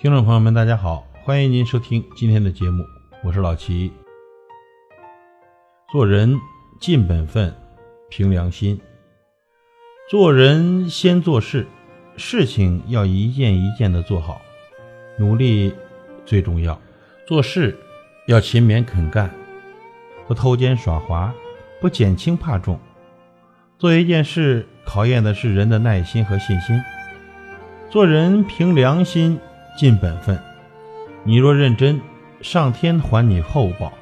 听众朋友们，大家好，欢迎您收听今天的节目，我是老齐。做人尽本分，凭良心。做人先做事，事情要一件一件的做好，努力最重要。做事要勤勉肯干，不偷奸耍滑，不减轻怕重。做一件事，考验的是人的耐心和信心。做人凭良心。尽本分，你若认真，上天还你厚报；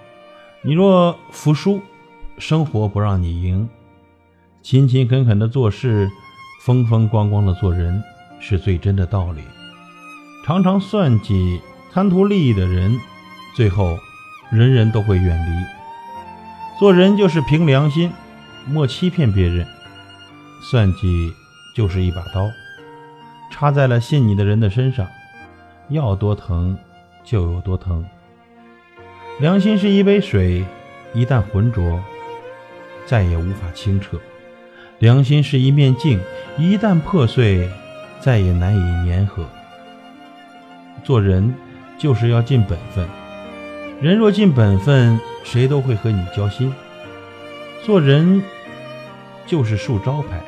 你若服输，生活不让你赢。勤勤恳恳的做事，风风光光的做人，是最真的道理。常常算计、贪图利益的人，最后人人都会远离。做人就是凭良心，莫欺骗别人。算计就是一把刀，插在了信你的人的身上。要多疼就有多疼。良心是一杯水，一旦浑浊，再也无法清澈；良心是一面镜，一旦破碎，再也难以粘合。做人就是要尽本分，人若尽本分，谁都会和你交心。做人就是树招牌，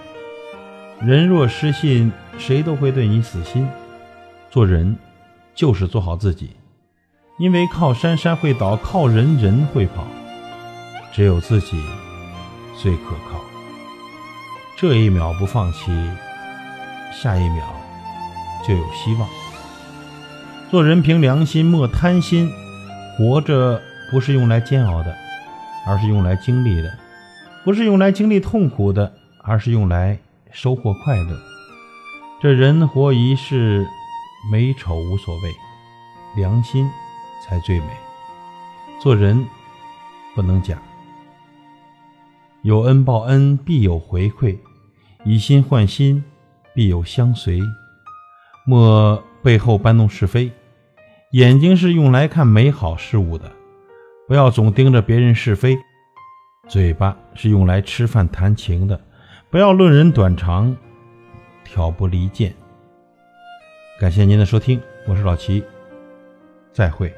人若失信，谁都会对你死心。做人。就是做好自己，因为靠山山会倒，靠人人会跑，只有自己最可靠。这一秒不放弃，下一秒就有希望。做人凭良心，莫贪心。活着不是用来煎熬的，而是用来经历的；不是用来经历痛苦的，而是用来收获快乐。这人活一世。美丑无所谓，良心才最美。做人不能假，有恩报恩，必有回馈；以心换心，必有相随。莫背后搬弄是非。眼睛是用来看美好事物的，不要总盯着别人是非。嘴巴是用来吃饭谈情的，不要论人短长，挑拨离间。感谢您的收听，我是老齐，再会。